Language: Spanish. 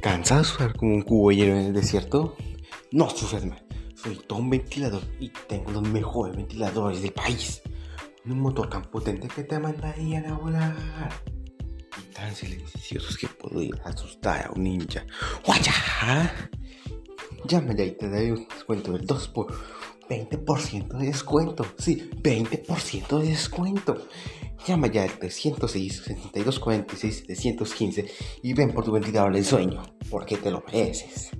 cansado de sudar como un cubo lleno en el desierto? No sufres más. Soy todo un ventilador y tengo los mejores ventiladores del país. Un motor tan potente que te mandarían a volar. Y tan silenciosos que podrían asustar a un ninja. ¡Guaya! Llama ya y te daré un descuento del 2 por 20% de descuento. Sí, 20% de descuento. Llama ya al 306 62 46 715 y ven por tu ventilador del sueño, porque te lo mereces.